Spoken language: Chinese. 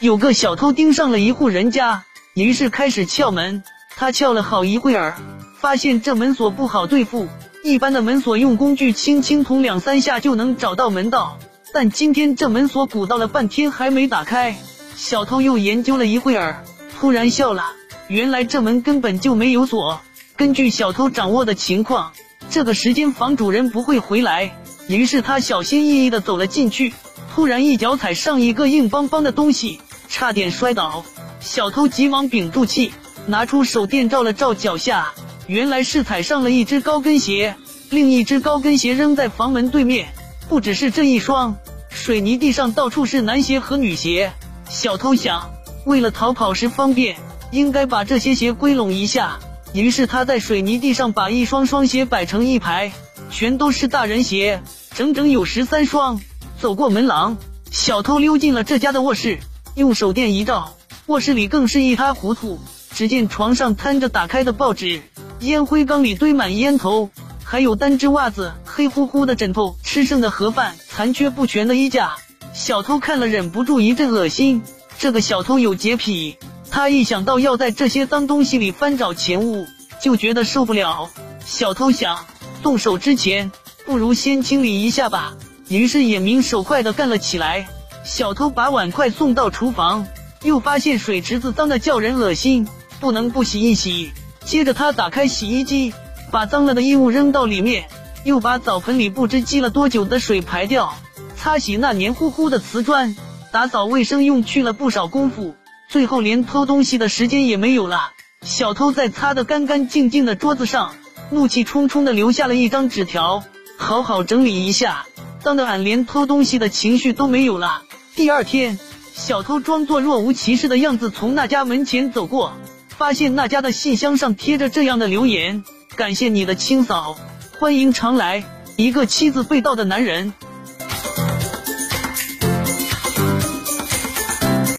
有个小偷盯上了一户人家，于是开始撬门。他撬了好一会儿，发现这门锁不好对付。一般的门锁用工具轻轻捅两三下就能找到门道，但今天这门锁鼓捣了半天还没打开。小偷又研究了一会儿，突然笑了。原来这门根本就没有锁。根据小偷掌握的情况，这个时间房主人不会回来。于是他小心翼翼地走了进去，突然一脚踩上一个硬邦邦的东西，差点摔倒。小偷急忙屏住气，拿出手电照了照脚下。原来是踩上了一只高跟鞋，另一只高跟鞋扔在房门对面。不只是这一双，水泥地上到处是男鞋和女鞋。小偷想，为了逃跑时方便，应该把这些鞋归拢一下。于是他在水泥地上把一双双鞋摆成一排，全都是大人鞋，整整有十三双。走过门廊，小偷溜进了这家的卧室，用手电一照，卧室里更是一塌糊涂。只见床上摊着打开的报纸。烟灰缸里堆满烟头，还有单只袜子、黑乎乎的枕头、吃剩的盒饭、残缺不全的衣架。小偷看了忍不住一阵恶心。这个小偷有洁癖，他一想到要在这些脏东西里翻找钱物，就觉得受不了。小偷想，动手之前不如先清理一下吧。于是眼明手快的干了起来。小偷把碗筷送到厨房，又发现水池子脏的叫人恶心，不能不洗一洗。接着他打开洗衣机，把脏了的衣物扔到里面，又把澡盆里不知积了多久的水排掉，擦洗那黏糊糊的瓷砖，打扫卫生用去了不少功夫，最后连偷东西的时间也没有了。小偷在擦得干干净净的桌子上，怒气冲冲的留下了一张纸条：“好好整理一下，脏的俺连偷东西的情绪都没有了。”第二天，小偷装作若无其事的样子从那家门前走过。发现那家的信箱上贴着这样的留言：感谢你的清扫，欢迎常来。一个妻子被盗的男人。